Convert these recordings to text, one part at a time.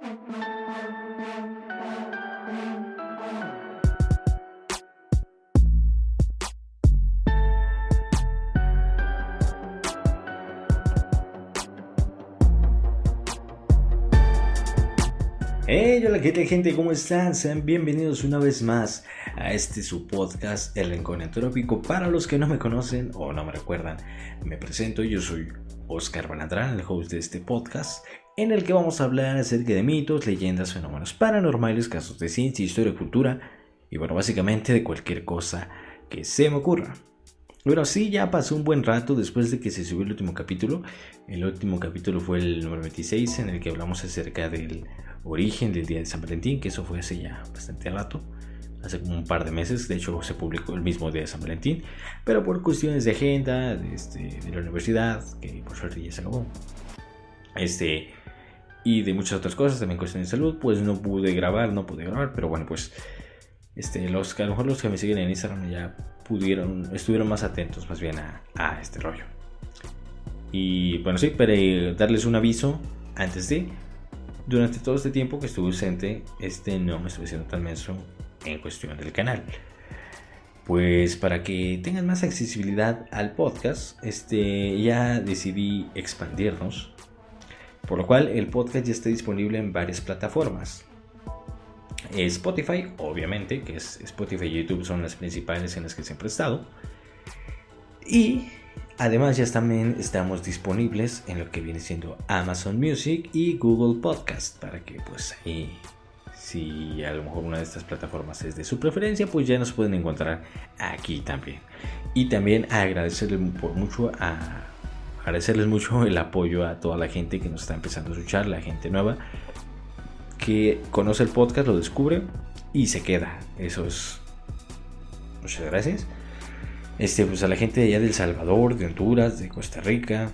Hey, hola, ¿qué tal gente? ¿Cómo están? Sean bienvenidos una vez más a este su podcast, El Rincón Entrópico. Para los que no me conocen o no me recuerdan, me presento, yo soy Oscar Banadrán, el host de este podcast, en el que vamos a hablar acerca de mitos, leyendas, fenómenos paranormales, casos de ciencia, historia, cultura y bueno, básicamente de cualquier cosa que se me ocurra. Bueno, sí, ya pasó un buen rato después de que se subió el último capítulo. El último capítulo fue el número 26 en el que hablamos acerca del origen del día de San Valentín, que eso fue hace ya bastante rato, hace como un par de meses, de hecho se publicó el mismo día de San Valentín, pero por cuestiones de agenda de, este, de la universidad, que por suerte ya se acabó, este, y de muchas otras cosas, también cuestiones de salud, pues no pude grabar, no pude grabar, pero bueno, pues este, los que a lo mejor los que me siguen en Instagram ya pudieron, estuvieron más atentos más bien a, a este rollo. Y bueno, sí, para darles un aviso antes de durante todo este tiempo que estuve ausente, este no me estuve haciendo tan menso en cuestión del canal. Pues para que tengan más accesibilidad al podcast, este, ya decidí expandirnos. Por lo cual el podcast ya está disponible en varias plataformas. Spotify, obviamente, que es Spotify y YouTube son las principales en las que siempre he estado. Y Además ya también estamos disponibles en lo que viene siendo Amazon Music y Google Podcast para que pues si a lo mejor una de estas plataformas es de su preferencia pues ya nos pueden encontrar aquí también. Y también agradecerles por mucho a agradecerles mucho el apoyo a toda la gente que nos está empezando a escuchar, la gente nueva que conoce el podcast, lo descubre y se queda. Eso es muchas gracias. Este, pues a la gente de allá del Salvador, de Honduras, de Costa Rica,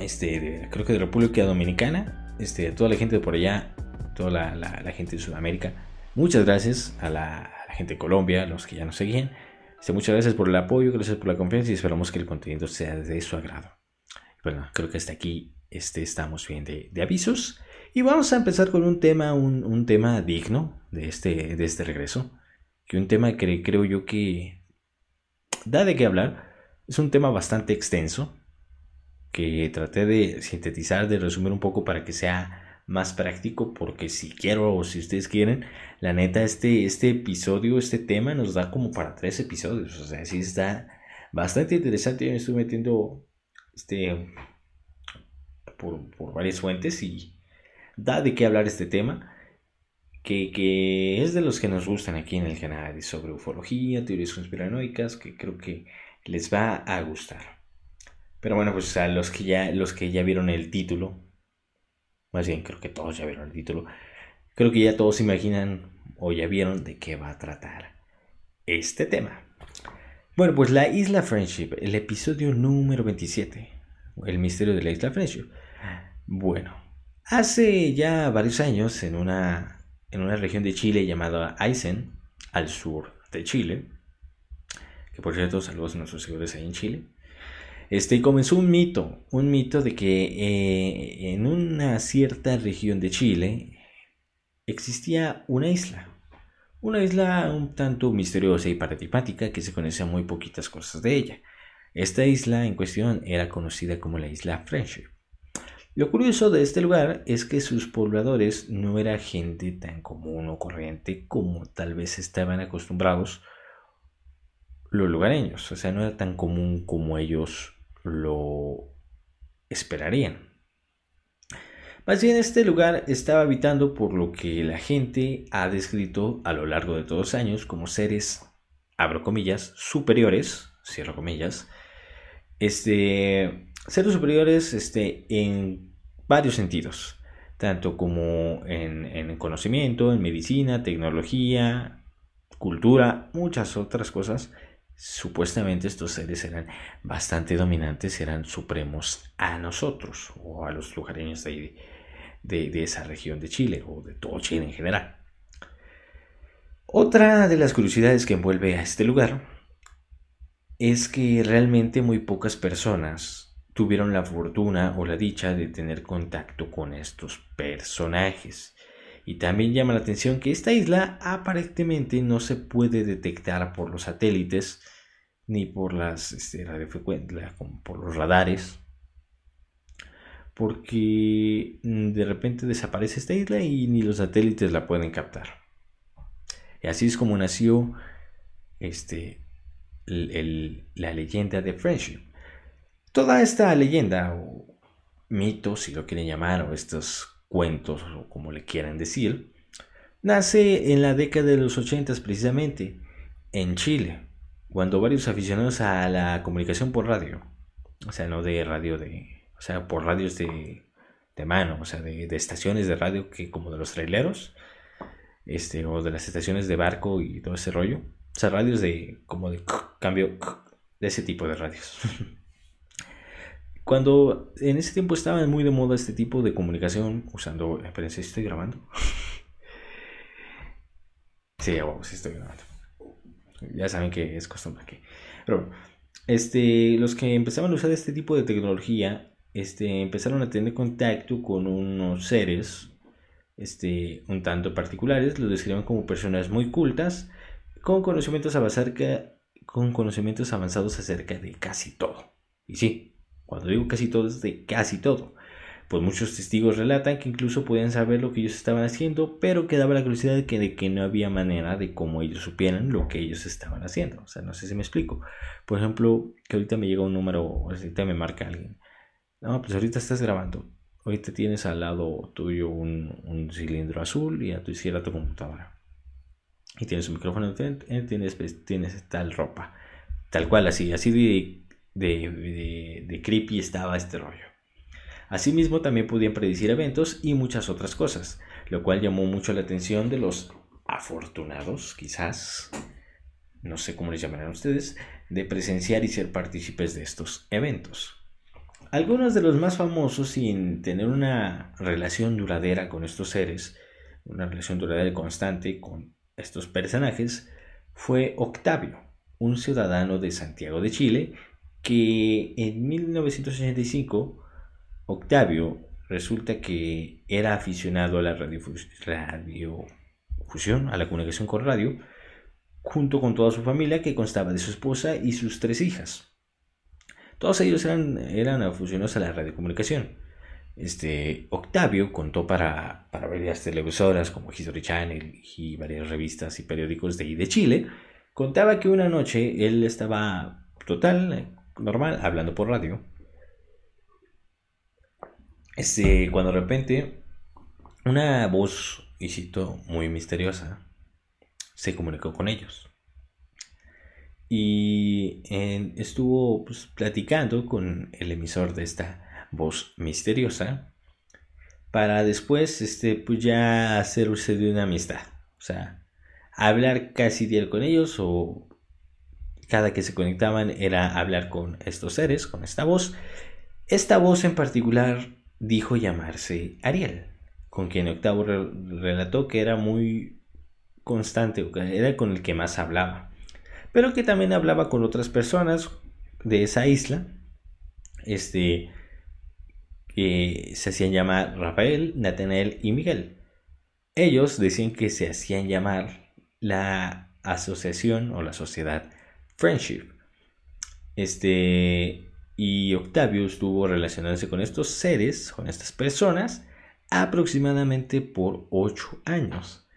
este, creo que de República Dominicana, este, a toda la gente de por allá, toda la, gente de Sudamérica. Muchas gracias a la, gente de Colombia, a los que ya nos seguían. Muchas gracias por el apoyo, gracias por la confianza y esperamos que el contenido sea de su agrado. Bueno, creo que hasta aquí este, estamos bien de, avisos. Y vamos a empezar con un tema, un, tema digno de este, de este regreso. Que un tema que creo yo que da de qué hablar. Es un tema bastante extenso que traté de sintetizar, de resumir un poco para que sea más práctico, porque si quiero o si ustedes quieren, la neta, este, este episodio, este tema nos da como para tres episodios. O sea, sí está bastante interesante. Yo me estoy metiendo este, por, por varias fuentes y da de qué hablar este tema que, es de los que nos gustan aquí en el canal, sobre ufología, teorías conspiranoicas, que creo que les va a gustar. Pero bueno, pues a los que ya, los que ya vieron el título, más bien creo que todos ya vieron el título, creo que ya todos imaginan o ya vieron de qué va a tratar este tema. Bueno, pues la Isla Friendship, el episodio número 27, el misterio de la Isla Friendship. Bueno, hace ya varios años en una en una región de Chile llamada Aysén, al sur de Chile, que por cierto saludos a nuestros seguidores ahí en Chile, este, comenzó un mito, un mito de que eh, en una cierta región de Chile existía una isla, una isla un tanto misteriosa y paradigmática que se conocía muy poquitas cosas de ella. Esta isla en cuestión era conocida como la isla Friendship. Lo curioso de este lugar es que sus pobladores no era gente tan común o corriente como tal vez estaban acostumbrados los lugareños, o sea, no era tan común como ellos lo esperarían. Más bien este lugar estaba habitando por lo que la gente ha descrito a lo largo de todos los años como seres, abro comillas, superiores, cierro comillas, este, seres superiores este, en varios sentidos, tanto como en, conocimiento, en medicina, tecnología, cultura, muchas otras cosas. Supuestamente estos seres eran bastante dominantes, eran supremos a nosotros o a los lugareños de, de esa región de Chile o de todo Chile en general. Otra de las curiosidades que envuelve a este lugar es que realmente muy pocas personas tuvieron la fortuna o la dicha de tener contacto con estos personajes. Y también llama la atención que esta isla aparentemente no se puede detectar por los satélites ni por las este, por los radares, porque mm, de repente desaparece esta isla y ni los satélites la pueden captar. Y así es como nació este, la leyenda de Friendship. Toda esta leyenda o mito, si lo quieren llamar, o estos cuentos, o como le quieran decir, nace en la década de los 80 precisamente, en Chile, cuando varios aficionados a la comunicación por radio, o sea, no de radio de, o sea, por radios de, de mano, o sea, de, de, estaciones de radio que como de los traileros, este, o de las estaciones de barco y todo ese rollo, o sea, radios de, como de cambio, de ese tipo de radios. Cuando en ese tiempo estaba muy de moda este tipo de comunicación usando. Espérense, ¿estoy grabando? sí, sí estoy grabando. Ya saben que es costumbre. Pero este, los que empezaban a usar este tipo de tecnología este, empezaron a tener contacto con unos seres este, un tanto particulares. Los describen como personas muy cultas con conocimientos, con conocimientos avanzados acerca de casi todo. Y sí, cuando digo casi todo es de casi todo. Pues muchos testigos relatan que incluso podían saber lo que ellos estaban haciendo, pero quedaba la curiosidad de que, de que no había manera de cómo ellos supieran lo que ellos estaban haciendo. O sea, no sé si me explico. Por ejemplo, que ahorita me llega un número, ahorita me marca alguien. No, pues ahorita estás grabando. Ahorita tienes al lado tuyo un, cilindro azul y a tu izquierda tu computadora. Y tienes un micrófono, tienes, tienes tal ropa. Tal cual, así, así de de, creepy estaba este rollo. Asimismo, también podían predecir eventos y muchas otras cosas, lo cual llamó mucho la atención de los afortunados, quizás, no sé cómo les llamarán ustedes, de presenciar y ser partícipes de estos eventos. Algunos de los más famosos sin tener una relación duradera con estos seres, una relación duradera y constante con estos personajes, fue Octavio, un ciudadano de Santiago de Chile que en 1985 Octavio resulta que era aficionado a la radiofusión, a la comunicación con radio, junto con toda su familia que constaba de su esposa y sus tres hijas. Todos ellos eran, aficionados a la radiocomunicación. Este, Octavio contó para, para varias televisoras como History Channel y varias revistas y periódicos de, de Chile, contaba que una noche él estaba total normal, hablando por radio. Este, cuando de repente una voz, y cito, muy misteriosa, se comunicó con ellos. Y estuvo pues, platicando con el emisor de esta voz misteriosa para después este, pues ya hacer usted de una amistad. O sea, hablar casi diario con ellos o cada que se conectaban era hablar con estos seres, con esta voz. Esta voz en particular dijo llamarse Ariel, con quien Octavo relató que era muy constante, era con el que más hablaba, pero que también hablaba con otras personas de esa isla, este, que se hacían llamar Rafael, Nathanael y Miguel. Ellos decían que se hacían llamar la asociación o la sociedad Friendship. Este, y Octavio estuvo relacionándose con estos seres, con estas personas, aproximadamente por 8 años.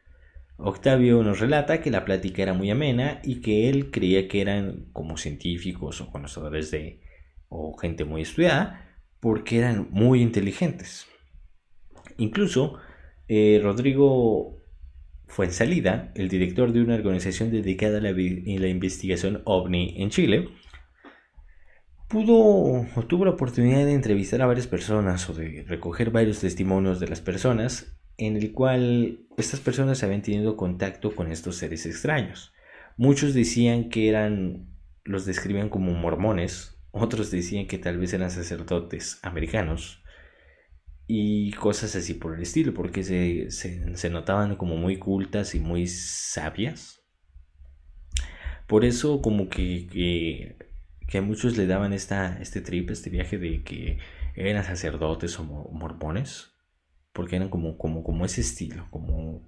Octavio nos relata que la plática era muy amena y que él creía que eran como científicos o conocedores de o gente muy estudiada porque eran muy inteligentes. Incluso eh, Rodrigo fue en salida el director de una organización dedicada a la, investigación ovni en Chile, pudo o tuvo la oportunidad de entrevistar a varias personas o de recoger varios testimonios de las personas en el cual estas personas habían tenido contacto con estos seres extraños. Muchos decían que eran, los describían como mormones, otros decían que tal vez eran sacerdotes americanos, y cosas así por el estilo, porque se, se, notaban como muy cultas y muy sabias. Por eso como que, que a muchos le daban esta, este trip, este viaje de que eran sacerdotes o mormones, porque eran como, como, como ese estilo, como...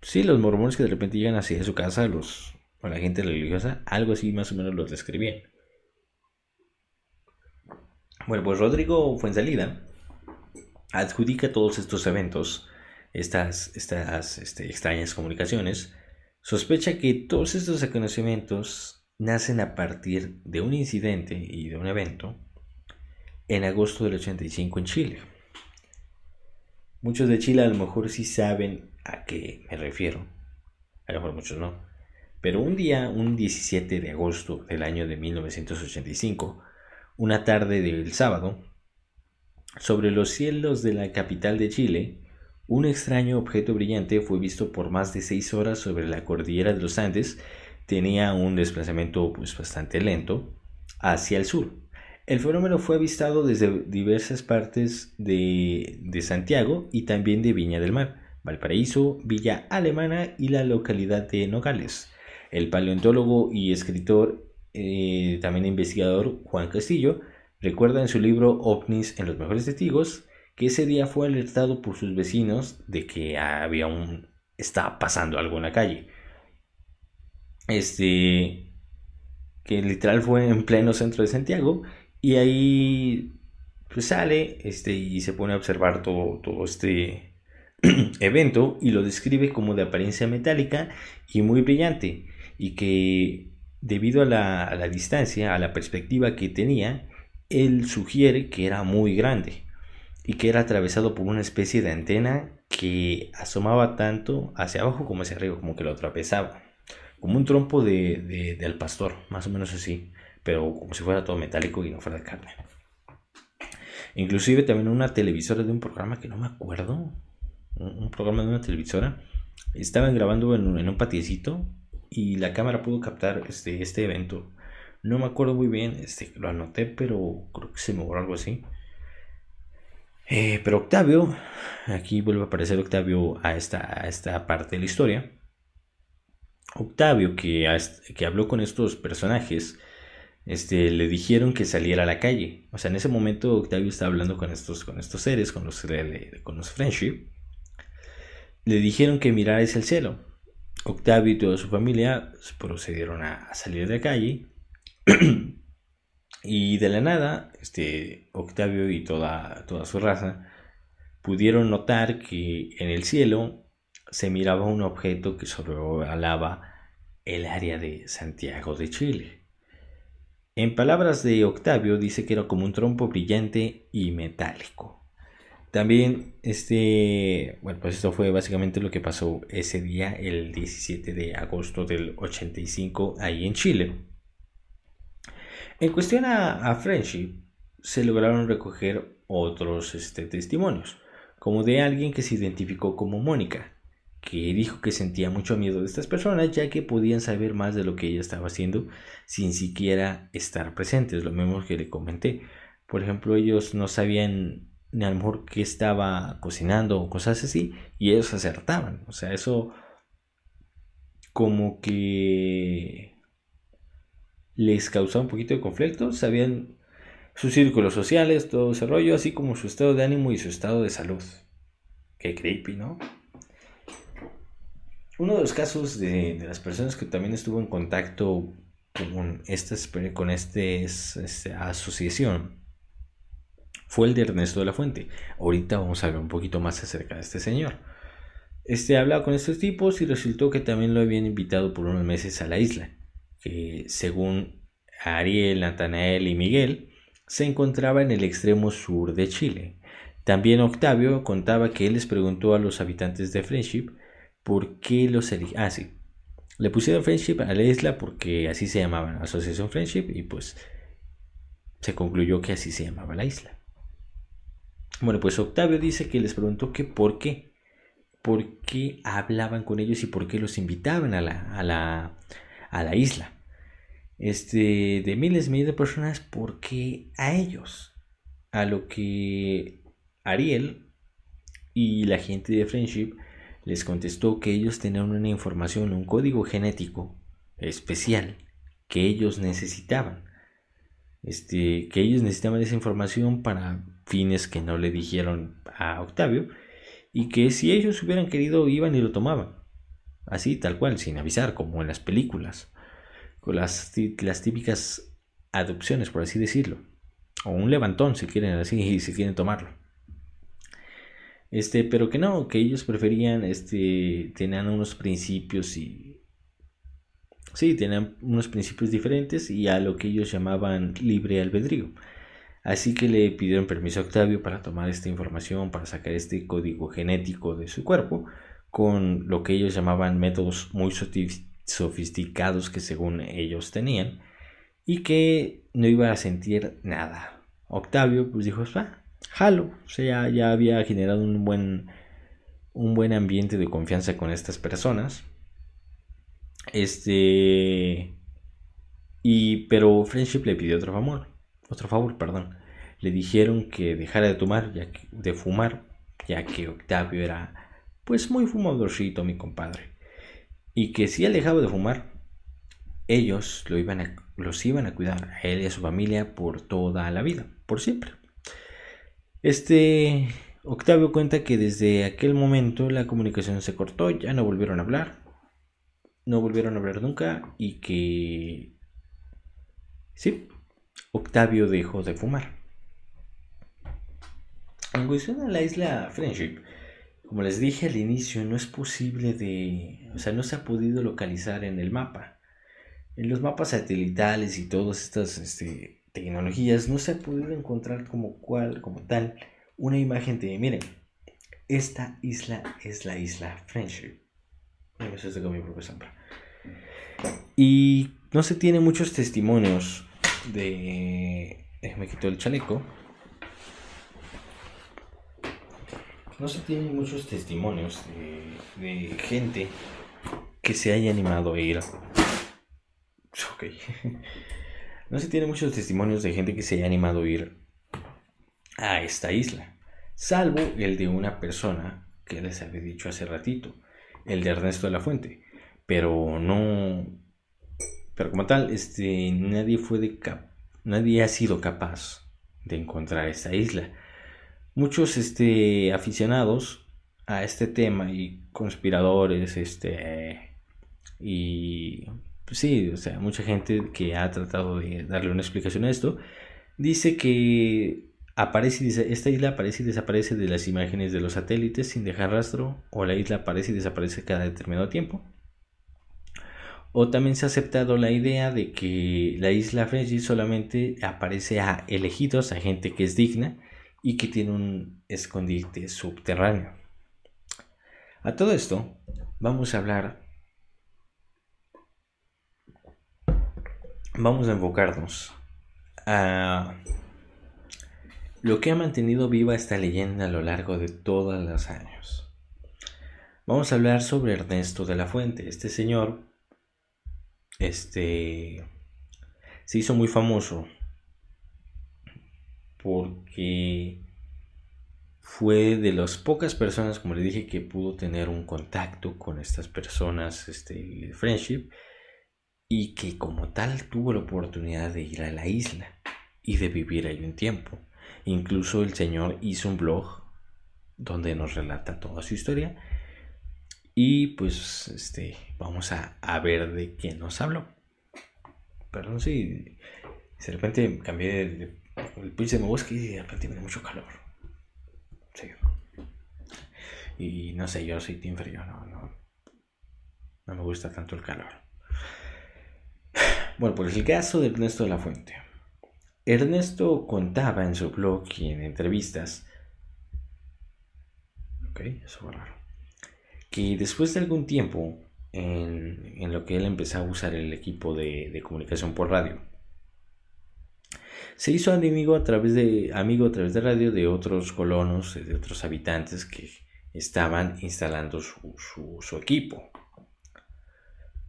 Sí, los mormones que de repente llegan así a su casa, los, o la gente religiosa, algo así más o menos los describían. Bueno, pues Rodrigo Fuensalida adjudica todos estos eventos, estas, estas este, extrañas comunicaciones, sospecha que todos estos acontecimientos nacen a partir de un incidente y de un evento en agosto del 85 en Chile. Muchos de Chile a lo mejor sí saben a qué me refiero, a lo mejor muchos no. Pero un día, un 17 de agosto del año de 1985, una tarde del sábado, sobre los cielos de la capital de Chile, un extraño objeto brillante fue visto por más de seis horas sobre la cordillera de los Andes. Tenía un desplazamiento pues, bastante lento hacia el sur. El fenómeno fue avistado desde diversas partes de, Santiago y también de Viña del Mar, Valparaíso, Villa Alemana y la localidad de Nogales. El paleontólogo y escritor, eh, también investigador Juan Castillo, recuerda en su libro OVNIs en los mejores testigos que ese día fue alertado por sus vecinos de que había un estaba pasando algo en la calle. Este que literal fue en pleno centro de Santiago y ahí pues sale este y se pone a observar todo, todo este evento y lo describe como de apariencia metálica y muy brillante y que debido a la, a la distancia, a la perspectiva que tenía, él sugiere que era muy grande y que era atravesado por una especie de antena que asomaba tanto hacia abajo como hacia arriba, como que lo atravesaba, como un trompo de, de, al pastor, más o menos así, pero como si fuera todo metálico y no fuera de carne. Inclusive también una televisora de un programa que no me acuerdo, un, programa de una televisora, estaban grabando en, en un patiecito y la cámara pudo captar este, este evento. No me acuerdo muy bien, este, lo anoté, pero creo que se me borró algo así. Eh, pero Octavio, aquí vuelve a aparecer Octavio a esta, a esta parte de la historia. Octavio, que, que habló con estos personajes, este, le dijeron que saliera a la calle. O sea, en ese momento Octavio estaba hablando con estos, con estos seres, con los, con los friendship. Le dijeron que mirara hacia el cielo. Octavio y toda su familia procedieron a salir de la calle. Y de la nada, este, Octavio y toda, toda su raza pudieron notar que en el cielo se miraba un objeto que sobrevolaba el área de Santiago de Chile. En palabras de Octavio dice que era como un trompo brillante y metálico. También este, bueno, pues esto fue básicamente lo que pasó ese día, el 17 de agosto del 85 ahí en Chile. En cuestión a, Friendship, se lograron recoger otros este, testimonios, como de alguien que se identificó como Mónica, que dijo que sentía mucho miedo de estas personas ya que podían saber más de lo que ella estaba haciendo sin siquiera estar presentes, lo mismo que le comenté. Por ejemplo, ellos no sabían ni a lo mejor qué estaba cocinando o cosas así y ellos acertaban. O sea, eso como que les causaba un poquito de conflicto, sabían sus círculos sociales, todo ese rollo, así como su estado de ánimo y su estado de salud. Qué creepy, ¿no? Uno de los casos de, las personas que también estuvo en contacto con esta, con este, esta asociación fue el de Ernesto de la Fuente. Ahorita vamos a hablar un poquito más acerca de este señor. Este hablaba con estos tipos y resultó que también lo habían invitado por unos meses a la isla que según Ariel, Natanael y Miguel, se encontraba en el extremo sur de Chile. También Octavio contaba que él les preguntó a los habitantes de Friendship por qué los eligieron. Ah, sí. Le pusieron Friendship a la isla porque así se llamaban, Asociación Friendship, y pues se concluyó que así se llamaba la isla. Bueno, pues Octavio dice que les preguntó que por qué, por qué hablaban con ellos y por qué los invitaban a la, a la, a la isla. Este, de miles y miles de personas, porque a ellos, a lo que Ariel y la gente de Friendship les contestó que ellos tenían una información, un código genético especial que ellos necesitaban. este, que ellos necesitaban esa información para fines que no le dijeron a Octavio y que si ellos hubieran querido iban y lo tomaban. Así, tal cual, sin avisar, como en las películas, con las, las típicas adopciones, por así decirlo, o un levantón si quieren así, si quieren tomarlo. Este, pero que no, que ellos preferían, este, tenían unos principios y Sí, tenían unos principios diferentes y a lo que ellos llamaban libre albedrío. Así que le pidieron permiso a Octavio para tomar esta información, para sacar este código genético de su cuerpo, con lo que ellos llamaban métodos muy sofisticados que según ellos tenían, y que no iba a sentir nada. Octavio pues dijo, va, jalo, o sea, ya había generado un buen, un buen ambiente de confianza con estas personas este. Y. Pero Friendship le pidió otro favor. Otro favor, perdón. Le dijeron que dejara de tomar, ya que, de fumar, ya que Octavio era pues muy fumadorcito, mi compadre. Y que si él dejaba de fumar, ellos lo iban a, los iban a cuidar a él y a su familia por toda la vida, por siempre. Este Octavio cuenta que desde aquel momento la comunicación se cortó, ya no volvieron a hablar no volvieron a hablar nunca y que sí, Octavio dejó de fumar. En cuestión a la isla Friendship, como les dije al inicio, no es posible de, o sea, no se ha podido localizar en el mapa. En los mapas satelitales y todas estas este, tecnologías no se ha podido encontrar como cual, como tal, una imagen de, miren, esta isla es la isla Friendship. Y no se tiene muchos testimonios de... Me quitó el chaleco. No se tienen muchos testimonios de, de gente que se haya animado a ir. Ok. No se tiene muchos testimonios de gente que se haya animado a ir a esta isla. Salvo el de una persona que les había dicho hace ratito el de Ernesto de la Fuente. Pero no. Pero como tal, este, nadie fue de nadie ha sido capaz de encontrar esta isla. Muchos este, aficionados a este tema y conspiradores, este, y sí, o sea, mucha gente que ha tratado de darle una explicación a esto, dice que aparece y esta isla aparece y desaparece de las imágenes de los satélites sin dejar rastro o la isla aparece y desaparece cada determinado tiempo. O también se ha aceptado la idea de que la isla Frenzy solamente aparece a elegidos, a gente que es digna y que tiene un escondite subterráneo. A todo esto, vamos a hablar, vamos a enfocarnos a lo que ha mantenido viva esta leyenda a lo largo de todos los años. Vamos a hablar sobre Ernesto de la Fuente. Este señor, este, se hizo muy famoso porque fue de las pocas personas, como le dije, que pudo tener un contacto con estas personas, este, friendship, y que como tal tuvo la oportunidad de ir a la isla y de vivir ahí un tiempo. Incluso el señor hizo un blog donde nos relata toda su historia. Y pues este, vamos a, ver de quién nos habló. Perdón si de repente cambié el pinche de mi bosque y de repente me mucho calor. Sí. Y no sé, yo soy frío, no, no, no me gusta tanto el calor. Bueno, pues el caso de Ernesto de la Fuente. Ernesto contaba en su blog y en entrevistas que después de algún tiempo en, lo que él empezó a usar el equipo de, comunicación por radio, se hizo amigo a través de amigo a través de radio de otros colonos, de otros habitantes que estaban instalando su, equipo,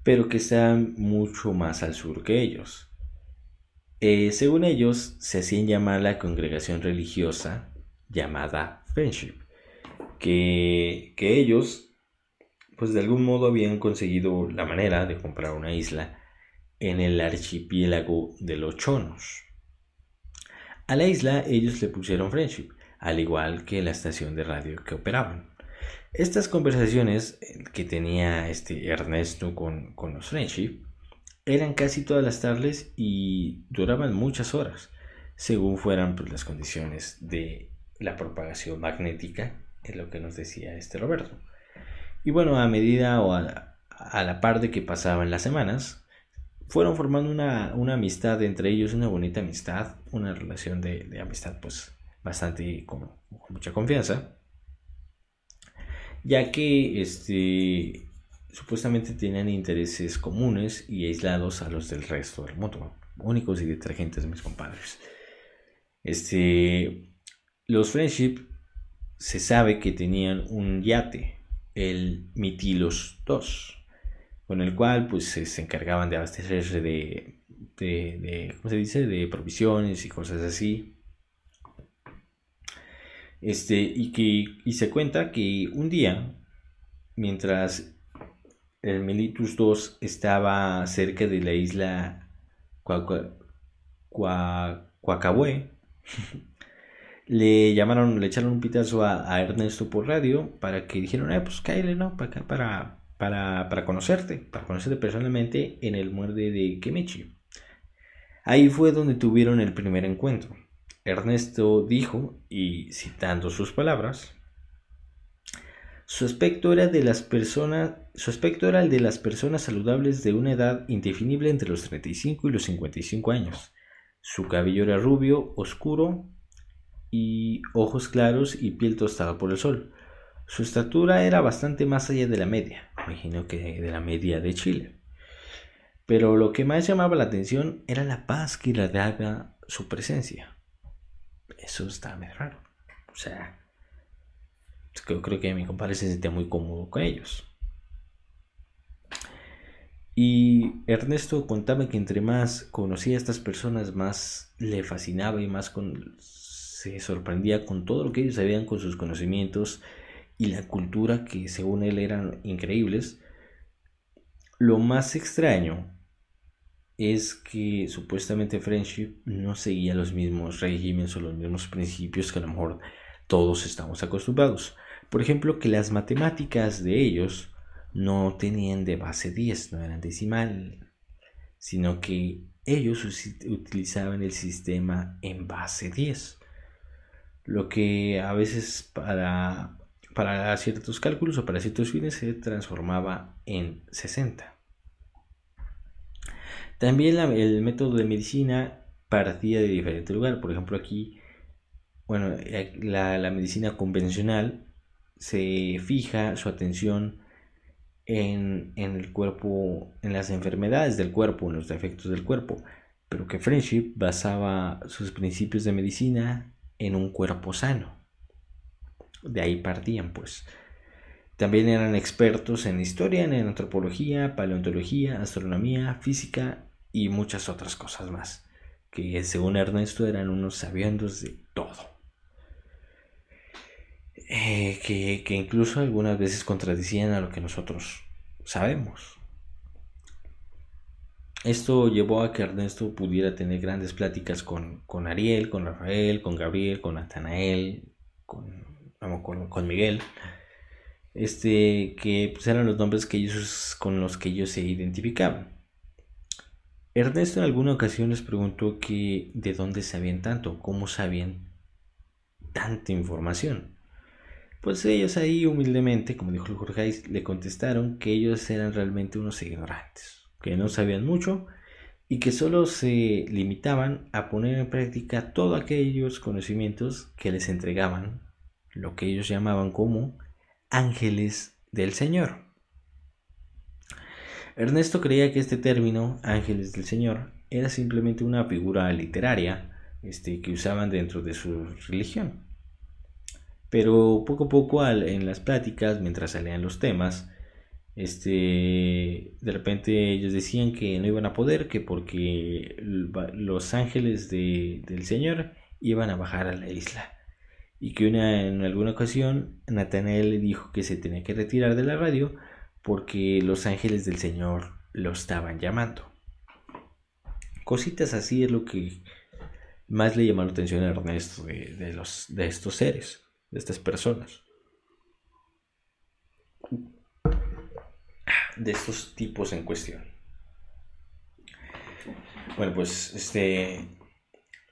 pero que estaban mucho más al sur que ellos. Eh, según ellos, se hacían llamar la congregación religiosa llamada Friendship, que, que ellos, pues de algún modo habían conseguido la manera de comprar una isla en el archipiélago de los Chonos. A la isla ellos le pusieron Friendship, al igual que la estación de radio que operaban. Estas conversaciones que tenía este Ernesto con, con los Friendship eran casi todas las tardes y duraban muchas horas, según fueran pues, las condiciones de la propagación magnética, es lo que nos decía este Roberto. Y bueno, a medida o a la, par de que pasaban las semanas, fueron formando una, amistad entre ellos, una bonita amistad, una relación de, amistad pues bastante con, mucha confianza, ya que este, supuestamente tenían intereses comunes y aislados a los del resto del mundo, únicos y detergentes mis compadres. Este, los Friendship se sabe que tenían un yate, el Mitilos II, con el cual pues se encargaban de abastecerse de, de, ¿cómo se dice? de provisiones y cosas así. Este, y que y se cuenta que un día, mientras el Melitus II estaba cerca de la isla Cuacahue, le llamaron, le echaron un pitazo a, Ernesto por radio para que dijeron, eh, pues cállale, ¿no? Para para, para, para conocerte, para conocerte personalmente en el muerde de Kemechi. Ahí fue donde tuvieron el primer encuentro. Ernesto dijo, y citando sus palabras, su aspecto era de las personas, su aspecto era el de las personas saludables de una edad indefinible entre los 35 y los 55 años. Su cabello era rubio, oscuro, y ojos claros y piel tostada por el sol. Su estatura era bastante más allá de la media, imagino que de la media de Chile. Pero lo que más llamaba la atención era la paz que irradiaba su presencia. Eso está muy raro. O sea, yo creo que mi compadre se sentía muy cómodo con ellos. Y Ernesto contaba que entre más conocía a estas personas, más le fascinaba y más se sorprendía con todo lo que ellos sabían, con sus conocimientos y la cultura que según él eran increíbles. Lo más extraño es que supuestamente Friendship no seguía los mismos regímenes o los mismos principios que a lo mejor todos estamos acostumbrados. Por ejemplo, que las matemáticas de ellos no tenían de base 10, no eran decimal, sino que ellos utilizaban el sistema en base 10 lo que a veces para, para ciertos cálculos o para ciertos fines se transformaba en 60. También el método de medicina partía de diferente lugar. Por ejemplo, aquí, bueno, eh, la, la medicina convencional se fija su atención en, en, el cuerpo, en las enfermedades del cuerpo, en los defectos del cuerpo, pero que Friendship basaba sus principios de medicina en un cuerpo sano. De ahí partían, pues. También eran expertos en historia, en antropología, paleontología, astronomía, física y muchas otras cosas más, que según Ernesto eran unos sabiendos de todo. Eh, que, que incluso algunas veces contradecían a lo que nosotros sabemos. Esto llevó a que Ernesto pudiera tener grandes pláticas con, con Ariel, con Rafael, con Gabriel, con Natanael, con, con, Miguel, este, que pues, eran los nombres que ellos, con los que ellos se identificaban. Ernesto en alguna ocasión les preguntó que de dónde sabían tanto, cómo sabían tanta información. Pues ellos ahí humildemente, como dijo Jorge, le contestaron que ellos eran realmente unos ignorantes que no sabían mucho y que solo se limitaban a poner en práctica todos aquellos conocimientos que les entregaban, lo que ellos llamaban como ángeles del Señor. Ernesto creía que este término, ángeles del Señor, era simplemente una figura literaria este, que usaban dentro de su religión. Pero poco a poco en las pláticas, mientras salían los temas, este de repente ellos decían que no iban a poder que porque los ángeles del señor iban a bajar a la isla y que una, en alguna ocasión Natanael le dijo que se tenía que retirar de la radio porque los ángeles del señor lo estaban llamando cositas así es lo que más le llamó la atención a Ernesto de, los, de estos seres, de estas personas. De estos tipos en cuestión. Bueno, pues este.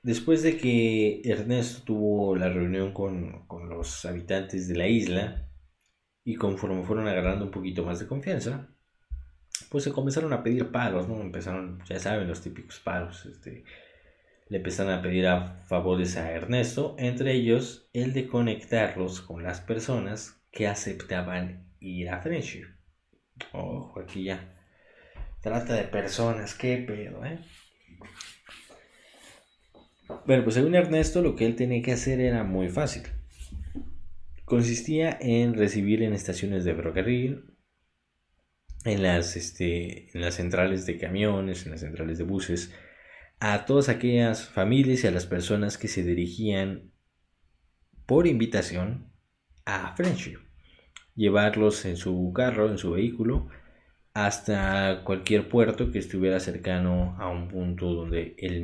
Después de que Ernesto tuvo la reunión con, con los habitantes de la isla, y conforme fueron agarrando un poquito más de confianza, pues se comenzaron a pedir palos, ¿no? Empezaron, ya saben, los típicos palos, este, le empezaron a pedir favores a Ernesto, entre ellos el de conectarlos con las personas que aceptaban ir a Friendship. Ojo, aquí ya. Trata de personas, qué pedo, ¿eh? Bueno, pues según Ernesto, lo que él tenía que hacer era muy fácil. Consistía en recibir en estaciones de ferrocarril, en las, este, en las centrales de camiones, en las centrales de buses, a todas aquellas familias y a las personas que se dirigían por invitación a Friendship. Llevarlos en su carro, en su vehículo, hasta cualquier puerto que estuviera cercano a un punto donde el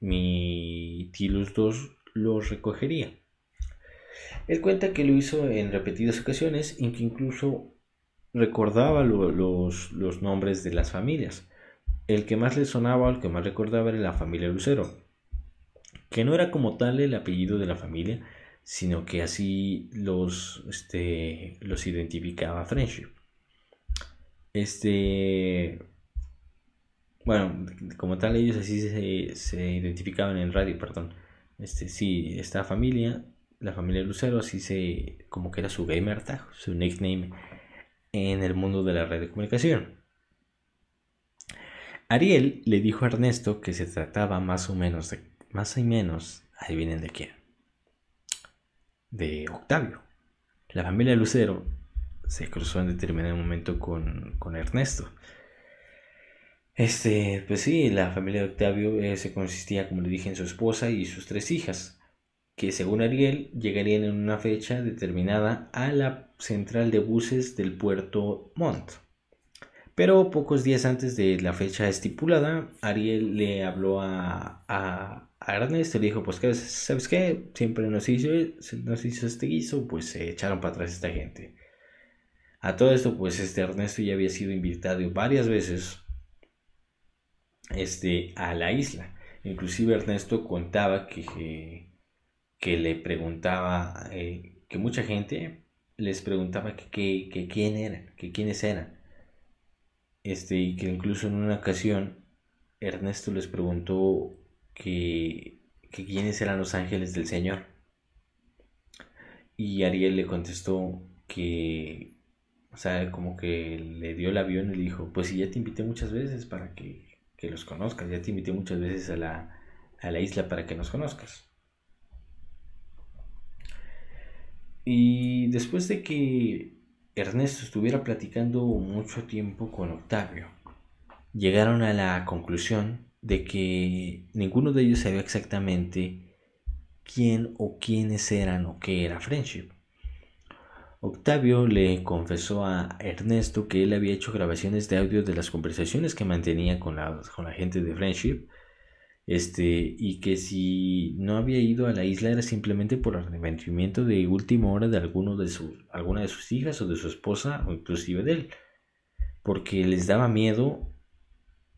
Mitilus 2 los recogería. Él cuenta que lo hizo en repetidas ocasiones y que incluso recordaba los, nombres de las familias. El que más le sonaba, el que más recordaba era la familia Lucero, que no era como tal el apellido de la familia, sino que así los, este, identificaba Friendship. Este, bueno, como tal ellos así se, se identificaban en radio, perdón. Este, sí, esta familia, la familia Lucero, así se, como que era su gamer tag, su nickname en el mundo de la red de comunicación. Ariel le dijo a Ernesto que se trataba más o menos de, más y menos, ahí vienen de quién, de Octavio. La familia Lucero se cruzó en determinado momento con, con Ernesto. Este, pues sí, la familia de Octavio eh, se consistía, como le dije, en su esposa y sus tres hijas, que según Ariel llegarían en una fecha determinada a la central de buses del puerto Mont. Pero pocos días antes de la fecha estipulada, Ariel le habló a, a, y le dijo, pues, ¿sabes qué? Siempre nos hizo, nos hizo este guiso, pues se echaron para atrás esta gente. A todo esto, pues este Ernesto ya había sido invitado varias veces este, a la isla. Inclusive Ernesto contaba que, que, le preguntaba, eh, que mucha gente les preguntaba que, que, quién eran, que quiénes eran. Este, y que incluso en una ocasión Ernesto les preguntó que, que quiénes eran los ángeles del Señor. Y Ariel le contestó que o sea, como que le dio el avión y le dijo, pues sí, ya te invité muchas veces para que, los conozcas, ya te invité muchas veces a la, a la isla para que nos conozcas. Y después de que Ernesto estuviera platicando mucho tiempo con Octavio, llegaron a la conclusión de que ninguno de ellos sabía exactamente quién o quiénes eran o qué era Friendship. Octavio le confesó a Ernesto que él había hecho grabaciones de audio de las conversaciones que mantenía con la, con la gente de Friendship este, y que si no había ido a la isla era simplemente por arrepentimiento de última hora de, alguno de su, alguna de sus hijas o de su esposa o inclusive de él, porque les daba miedo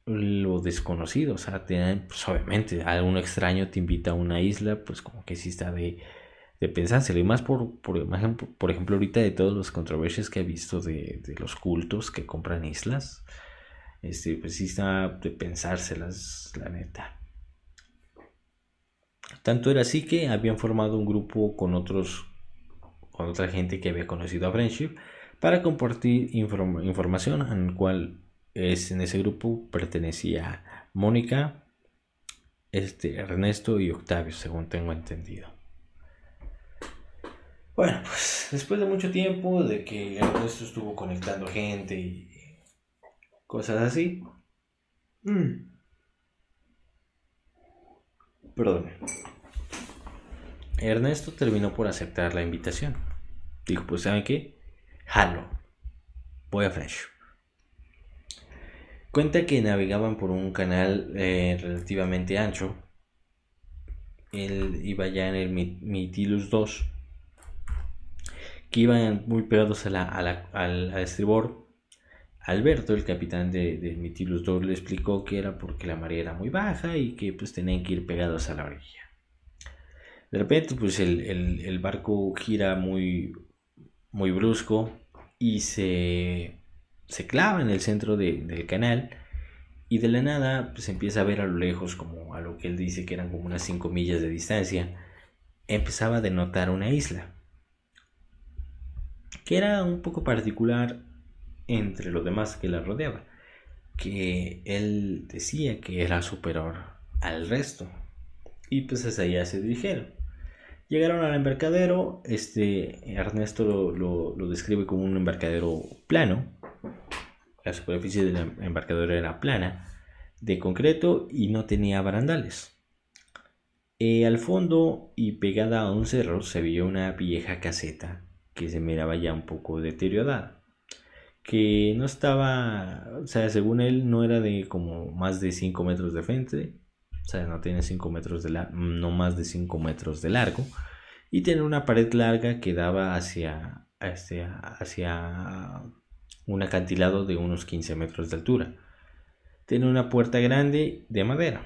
lo desconocido, o sea, pues, obviamente algún extraño te invita a una isla, pues como que sí está de de pensárselo. Y más por, por, por ejemplo, ahorita de todas las controversias que he visto de, los cultos que compran islas. Este, pues sí está de pensárselas, la neta. Tanto era así que habían formado un grupo con otros, con otra gente que había conocido a Friendship para compartir información en el cual es, en ese grupo pertenecía Mónica, este, Ernesto y Octavio, según tengo entendido. Bueno, pues después de mucho tiempo de que Ernesto estuvo conectando gente y cosas así. Mm. Perdón. Ernesto terminó por aceptar la invitación. Dijo, pues ¿saben qué? Jalo. Voy a Fresh. Cuenta que navegaban por un canal eh, relativamente ancho él iba ya en el Mitilus 2, que iban muy pegados a la, al, estribor. Alberto, el capitán de, de Mitilus 2, le explicó que era porque la marea era muy baja y que pues tenían que ir pegados a la orilla. De repente, pues el, barco gira muy, muy brusco y se, se clava en el centro del canal y de la nada pues empieza a ver a lo lejos como a lo que él dice que eran como unas 5 millas de distancia empezaba a denotar una isla que era un poco particular entre los demás que la rodeaba que él decía que era superior al resto y pues hacia allá se dirigieron llegaron al embarcadero este Ernesto lo, describe como un embarcadero plano la superficie del embarcadero era plana, de concreto y no tenía barandales. Eh, al fondo y pegada a un cerro se veía una vieja caseta que se miraba ya un poco deteriorada. Que no estaba, o sea, según él no era de como más de 5 metros de frente, o sea, no tiene 5 metros de la, no más de 5 metros de largo, y tiene una pared larga que daba hacia, hacia, hacia un acantilado de unos 15 metros de altura. Tiene una puerta grande de madera.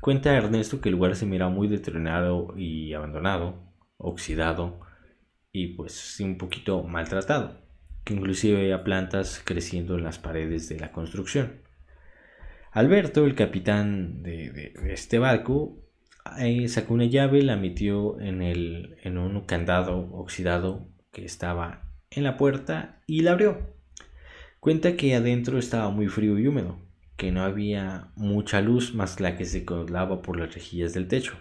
Cuenta Ernesto que el lugar se mira muy deteriorado y abandonado, oxidado y pues un poquito maltratado, que inclusive había plantas creciendo en las paredes de la construcción. Alberto, el capitán de, este barco, sacó una llave, la metió en, el, en un candado oxidado que estaba en la puerta y la abrió. Cuenta que adentro estaba muy frío y húmedo, que no había mucha luz más la que se colaba por las rejillas del techo.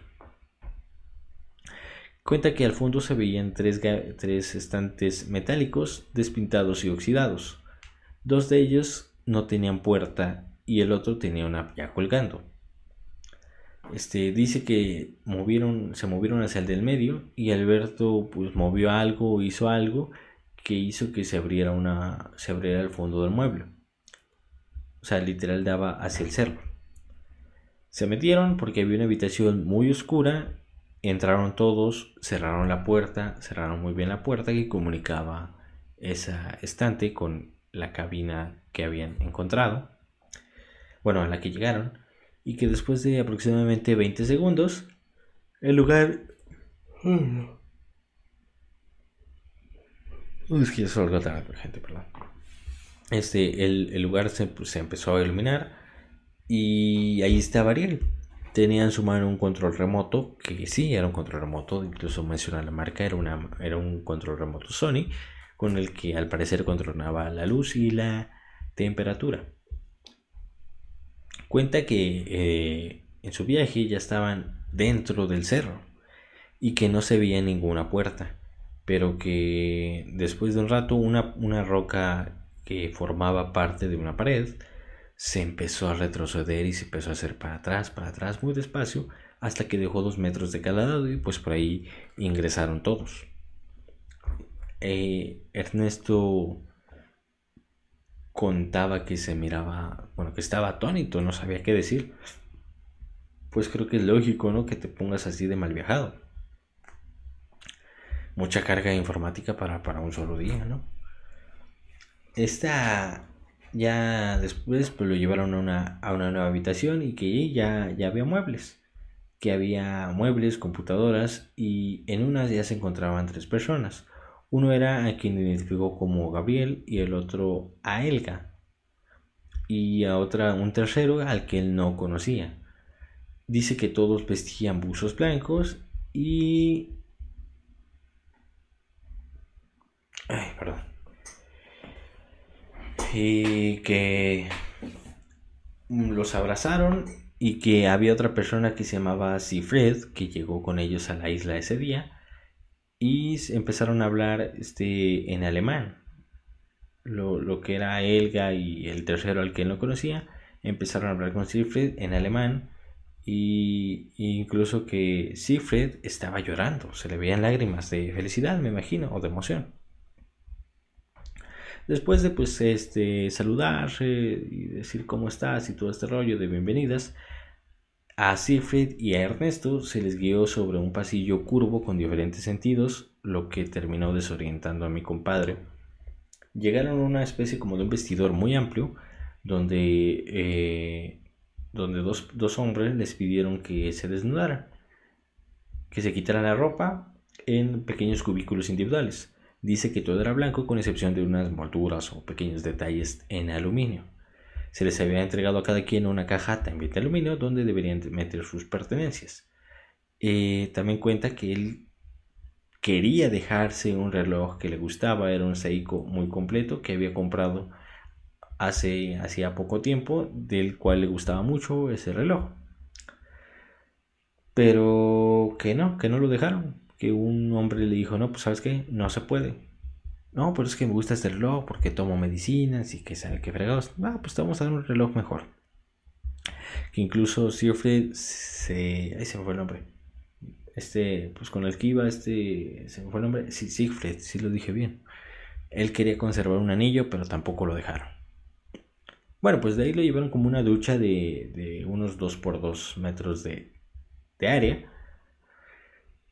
Cuenta que al fondo se veían tres, tres estantes metálicos despintados y oxidados. Dos de ellos no tenían puerta y el otro tenía una ya colgando. Este, dice que movieron, se movieron hacia el del medio y Alberto pues movió algo, hizo algo que hizo que se abriera una se abriera el fondo del mueble. O sea, literal daba hacia el cerro. Se metieron porque había una habitación muy oscura, entraron todos, cerraron la puerta, cerraron muy bien la puerta que comunicaba esa estante con la cabina que habían encontrado. Bueno, a la que llegaron y que después de aproximadamente 20 segundos el lugar es que eso algo tarde, gente, perdón. Este, el, lugar se, pues, se, empezó a iluminar y ahí estaba Ariel. Tenía en su mano un control remoto, que sí era un control remoto, incluso menciona la marca, era, una, era un control remoto Sony, con el que al parecer controlaba la luz y la temperatura. Cuenta que eh, en su viaje ya estaban dentro del cerro y que no se veía ninguna puerta pero que después de un rato una, una roca que formaba parte de una pared se empezó a retroceder y se empezó a hacer para atrás, para atrás, muy despacio, hasta que dejó dos metros de cada lado y pues por ahí ingresaron todos. Eh, Ernesto contaba que se miraba, bueno, que estaba atónito, no sabía qué decir. Pues creo que es lógico, ¿no? Que te pongas así de mal viajado mucha carga informática para, para un solo día, ¿no? Esta ya después pues, lo llevaron a una, a una nueva habitación y que ya, ya había muebles. Que había muebles, computadoras y en una ya se encontraban tres personas. Uno era a quien identificó como Gabriel y el otro a Elga. Y a otra, un tercero al que él no conocía. Dice que todos vestían buzos blancos y Ay, perdón. Y que los abrazaron y que había otra persona que se llamaba Sifred que llegó con ellos a la isla ese día y empezaron a hablar este, en alemán. Lo, que era Elga y el tercero al que no conocía empezaron a hablar con Sifred en alemán y incluso que Sifred estaba llorando, se le veían lágrimas de felicidad, me imagino, o de emoción. Después de pues este saludarse y decir cómo estás y todo este rollo de bienvenidas, A Siegfried y a Ernesto se les guió sobre un pasillo curvo con diferentes sentidos, lo que terminó desorientando a mi compadre. Llegaron a una especie como de un vestidor muy amplio, donde, eh, donde dos, dos hombres les pidieron que se desnudaran, que se quitaran la ropa en pequeños cubículos individuales. Dice que todo era blanco con excepción de unas molduras o pequeños detalles en aluminio. Se les había entregado a cada quien una caja también de aluminio donde deberían meter sus pertenencias. Eh, también cuenta que él quería dejarse un reloj que le gustaba, era un Seiko muy completo que había comprado hace hacía poco tiempo, del cual le gustaba mucho ese reloj. Pero que no, que no lo dejaron, que un hombre le dijo, no, pues sabes qué, no se puede. No, pero es que me gusta este reloj porque tomo medicinas y que sabe que fregados. Ah, pues te vamos a dar un reloj mejor. Que incluso Siegfried se. Ahí se me fue el nombre. Este, pues con el que iba, este. Se me fue el nombre. Sí, Siegfried, sí lo dije bien. Él quería conservar un anillo, pero tampoco lo dejaron. Bueno, pues de ahí lo llevaron como una ducha de, de unos 2 por 2 metros de, de área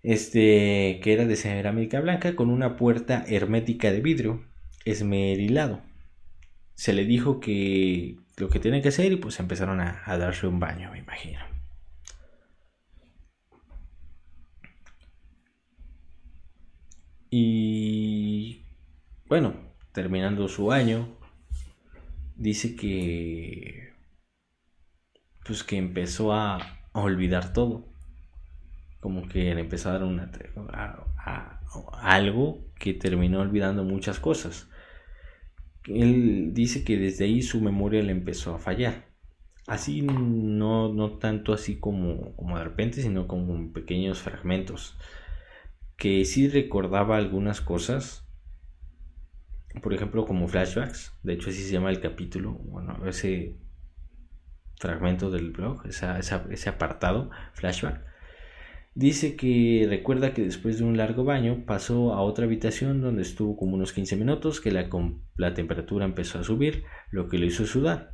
este, que era de cerámica blanca con una puerta hermética de vidrio esmerilado. Se le dijo que lo que tenía que hacer y pues empezaron a, darse un baño, me imagino. Y bueno, terminando su año, dice que pues que empezó a olvidar todo como que le empezó a dar una, algo que terminó olvidando muchas cosas. Él dice que desde ahí su memoria le empezó a fallar. Así no, no tanto así como, como de repente, sino como en pequeños fragmentos. Que sí recordaba algunas cosas. Por ejemplo, como flashbacks. De hecho, así se llama el capítulo. Bueno, ese fragmento del blog, ese apartado, flashback Dice que recuerda que después de un largo baño pasó a otra habitación donde estuvo como unos 15 minutos, que la, la temperatura empezó a subir, lo que le hizo sudar.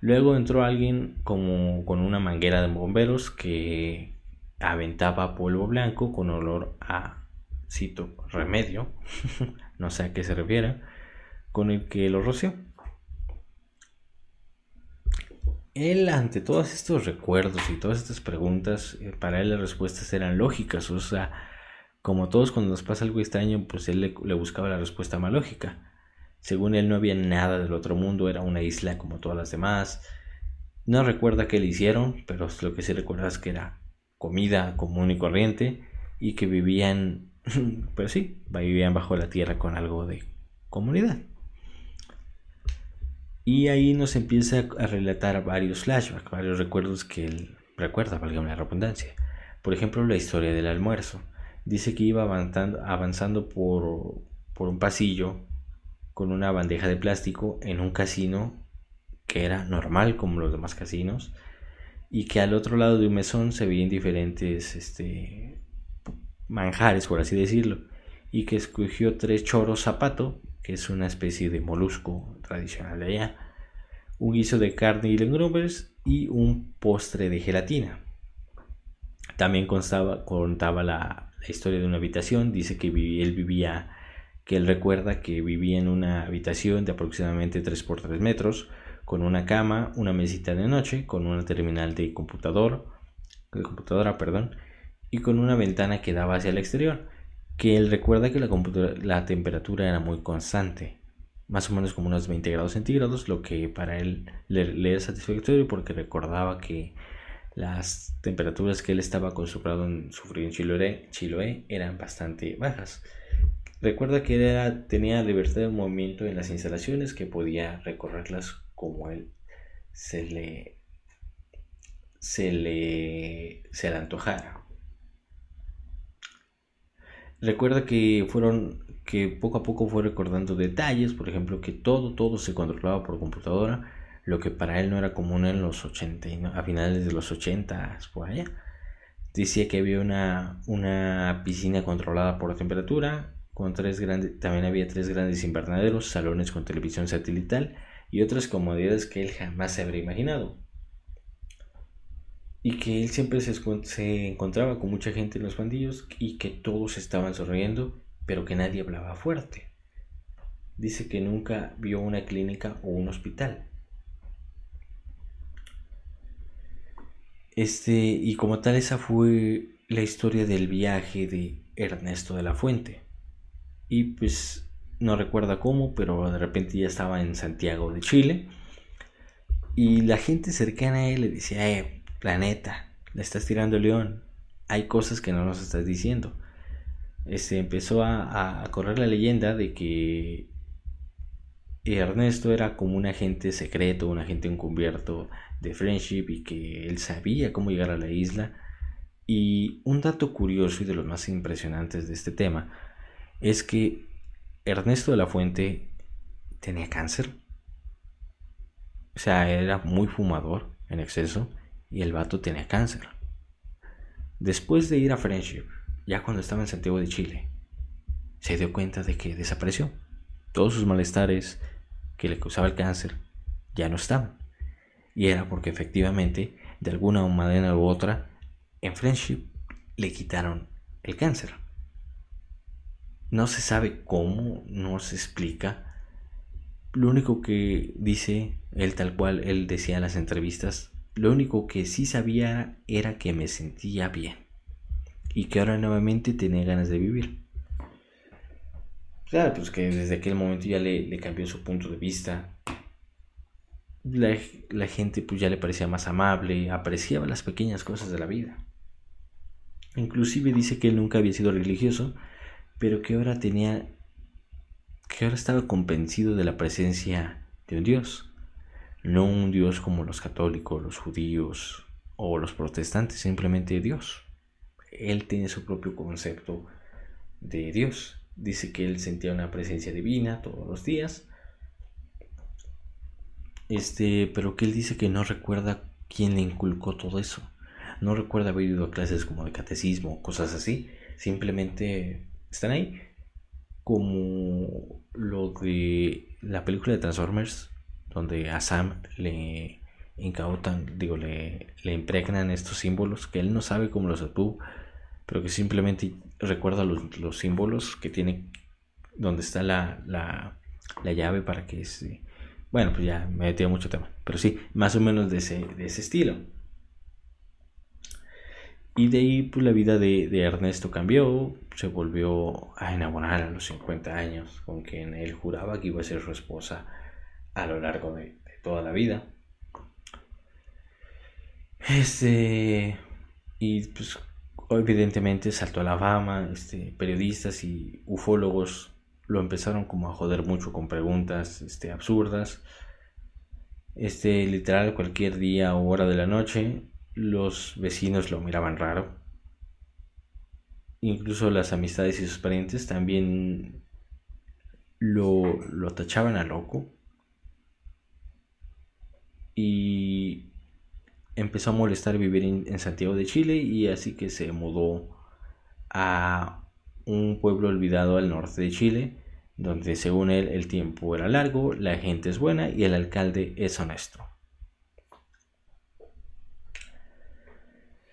Luego entró alguien como con una manguera de bomberos que aventaba polvo blanco con olor a, cito, remedio, no sé a qué se refiere, con el que lo roció él ante todos estos recuerdos y todas estas preguntas, eh, para él las respuestas eran lógicas, o sea, como todos cuando nos pasa algo extraño, pues él le, buscaba la respuesta más lógica. Según él no había nada del otro mundo, era una isla como todas las demás. No recuerda qué le hicieron, pero lo que sí recuerda es que era comida común y corriente y que vivían, pero sí, vivían bajo la tierra con algo de comunidad. Y ahí nos empieza a relatar varios flashbacks, varios recuerdos que él recuerda, valga la redundancia. Por ejemplo, la historia del almuerzo. Dice que iba avanzando, avanzando por, por un pasillo con una bandeja de plástico en un casino que era normal como los demás casinos y que al otro lado de un mesón se veían diferentes este, manjares, por así decirlo, y que escogió tres choros zapato que es una especie de molusco tradicional de allá, un guiso de carne y legumbres y un postre de gelatina. También constaba, contaba la, historia de una habitación, dice que él vivía, que él recuerda que vivía en una habitación de aproximadamente 3 por 3 metros, con una cama, una mesita de noche, con una terminal de computador, de computadora, perdón, y con una ventana que daba hacia el exterior que él recuerda que la, la temperatura era muy constante, más o menos como unos 20 grados centígrados, lo que para él le, es satisfactorio porque recordaba que las temperaturas que él estaba acostumbrado en sufrir en Chiloé, Chiloé eran bastante bajas. Recuerda que era, tenía libertad de movimiento en las instalaciones, que podía recorrerlas como él se le, se le, se le antojara. Recuerda que fueron que poco a poco fue recordando detalles, por ejemplo, que todo todo se controlaba por computadora, lo que para él no era común en los 80 a finales de los 80 por allá. Decía que había una, una piscina controlada por temperatura, con tres grandes, también había tres grandes invernaderos, salones con televisión satelital y otras comodidades que él jamás se habría imaginado. Y que él siempre se, se encontraba con mucha gente en los bandillos y que todos estaban sonriendo, pero que nadie hablaba fuerte. Dice que nunca vio una clínica o un hospital. Este, y como tal, esa fue la historia del viaje de Ernesto de la Fuente. Y pues no recuerda cómo, pero de repente ya estaba en Santiago de Chile. Y la gente cercana a él le decía, eh, planeta, le estás tirando león. Hay cosas que no nos estás diciendo. Este, empezó a, a correr la leyenda de que Ernesto era como un agente secreto, un agente encubierto de Friendship y que él sabía cómo llegar a la isla. Y un dato curioso y de los más impresionantes de este tema es que Ernesto de la Fuente tenía cáncer. O sea, era muy fumador en exceso y el vato tenía cáncer. Después de ir a Friendship, ya cuando estaba en Santiago de Chile, se dio cuenta de que desapareció. Todos sus malestares que le causaba el cáncer ya no estaban. Y era porque efectivamente, de alguna manera u otra, en Friendship le quitaron el cáncer. No se sabe cómo, no se explica. Lo único que dice él tal cual, él decía en las entrevistas, lo único que sí sabía era que me sentía bien y que ahora nuevamente tenía ganas de vivir. Claro, pues que desde aquel momento ya le, cambió su punto de vista, la, gente pues ya le parecía más amable, apreciaba las pequeñas cosas de la vida. Inclusive dice que él nunca había sido religioso, pero que ahora tenía, que ahora estaba convencido de la presencia de un Dios. No un Dios como los católicos, los judíos o los protestantes, simplemente Dios. Él tiene su propio concepto de Dios. Dice que él sentía una presencia divina todos los días este, pero que él dice que no recuerda quién le inculcó todo eso. No recuerda haber ido a clases como de catecismo, cosas así. Simplemente están ahí. Como lo de la película de Transformers, donde a Sam le incautan, digo, le, le impregnan estos símbolos que él no sabe cómo los obtuvo, pero que simplemente recuerda los, símbolos que tiene, donde está la, la, la llave para que bueno, pues ya me metido mucho tema. Pero sí, más o menos de ese, de ese estilo. Y de ahí, pues la vida de, Ernesto cambió. Se volvió a enamorar a los 50 años, con quien él juraba que iba a ser su esposa a lo largo de, toda la vida. Este. Y pues, evidentemente saltó a la fama. Este, periodistas y ufólogos lo empezaron como a joder mucho con preguntas este, absurdas. Este, literal, cualquier día o hora de la noche, los vecinos lo miraban raro. Incluso las amistades y sus parientes también lo, lo tachaban a loco. Y empezó a molestar vivir en Santiago de Chile y así que se mudó a un pueblo olvidado al norte de Chile donde según él el tiempo era largo, la gente es buena y el alcalde es honesto.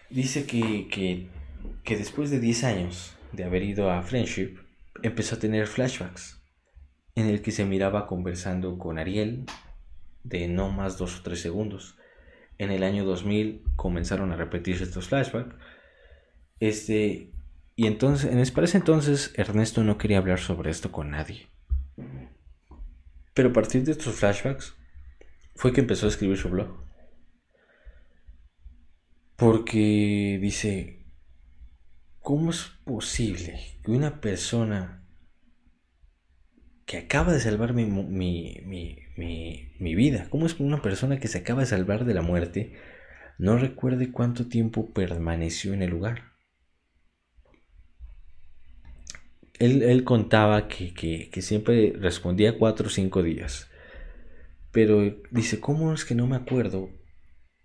Dice que, que, después de 10 años de haber ido a Friendship, empezó a tener flashbacks en el que se miraba conversando con Ariel de no más dos o tres segundos. En el año 2000 comenzaron a repetirse estos flashbacks. Este, y entonces, en para ese entonces, Ernesto no quería hablar sobre esto con nadie. Pero a partir de estos flashbacks, fue que empezó a escribir su blog. Porque dice, ¿cómo es posible que una persona que acaba de salvar mi, mi, mi, mi, vida, cómo es que una persona que se acaba de salvar de la muerte no recuerde cuánto tiempo permaneció en el lugar? él, contaba que, siempre respondía cuatro o cinco días. Pero dice, ¿cómo es que no me acuerdo?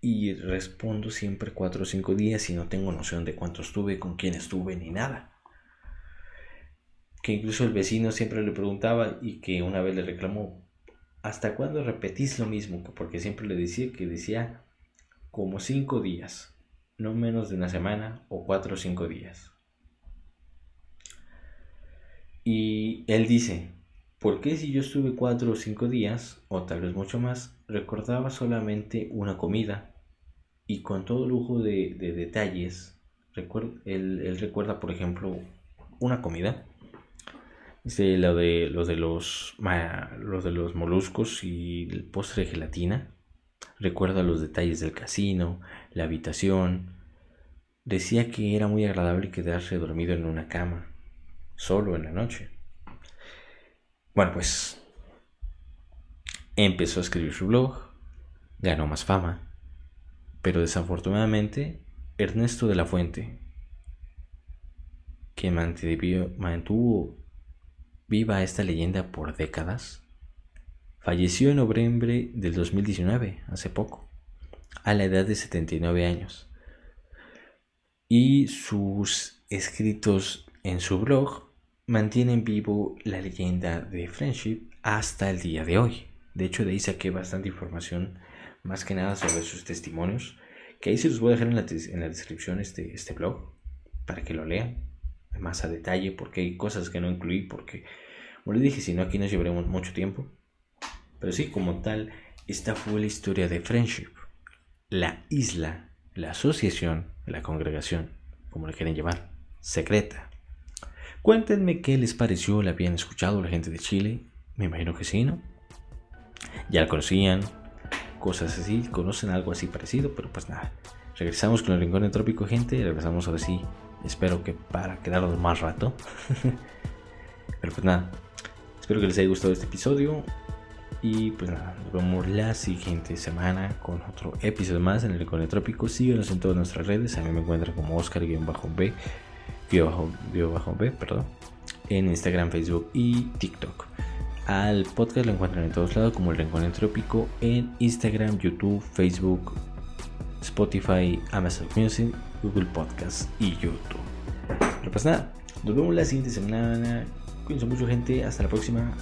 Y respondo siempre cuatro o cinco días y no tengo noción de cuánto estuve, con quién estuve, ni nada. Que incluso el vecino siempre le preguntaba y que una vez le reclamó, ¿hasta cuándo repetís lo mismo? Porque siempre le decía que decía como cinco días. no menos de una semana o cuatro o cinco días. Y él dice, ¿por qué si yo estuve cuatro o cinco días, o tal vez mucho más, recordaba solamente una comida? Y con todo lujo de, detalles, él, recuerda, por ejemplo, una comida. Lo de, los de los, los de los moluscos y el postre de gelatina. Recuerda los detalles del casino, la habitación. Decía que era muy agradable quedarse dormido en una cama, solo en la noche. Bueno, pues empezó a escribir su blog, ganó más fama, pero desafortunadamente Ernesto de la Fuente, que mantuvo viva esta leyenda por décadas, falleció en noviembre del 2019, hace poco, a la edad de 79 años. Y sus escritos en su blog mantienen vivo la leyenda de Friendship hasta el día de hoy. De hecho, de ahí saqué bastante información, más que nada sobre sus testimonios, que ahí se los voy a dejar en la, en la descripción este, este blog, para que lo lean más a detalle, porque hay cosas que no incluí, porque, como les dije, si no, aquí nos llevaremos mucho tiempo. Pero sí, como tal, esta fue la historia de Friendship, la isla, la asociación, la congregación, como le quieren llamar, secreta Cuéntenme qué les pareció, la habían escuchado la gente de Chile. Me imagino que sí, ¿no? Ya la conocían, cosas así, conocen algo así parecido, pero pues nada. Regresamos con el rincón trópico, gente. Regresamos ahora sí. Espero que para quedarnos más rato. pero pues nada. Espero que les haya gustado este episodio. Y pues nada, nos vemos la siguiente semana con otro episodio más en el Rincón Trópico. Síguenos en todas nuestras redes. A mí me encuentran como Oscar-B B, perdón, en Instagram, Facebook y TikTok. Al podcast lo encuentran en todos lados como el Rincón Entrópico en Instagram, YouTube, Facebook, Spotify, Amazon Music, Google Podcast y YouTube. Pero pues nada, nos vemos la siguiente semana. Cuídense mucho gente, hasta la próxima.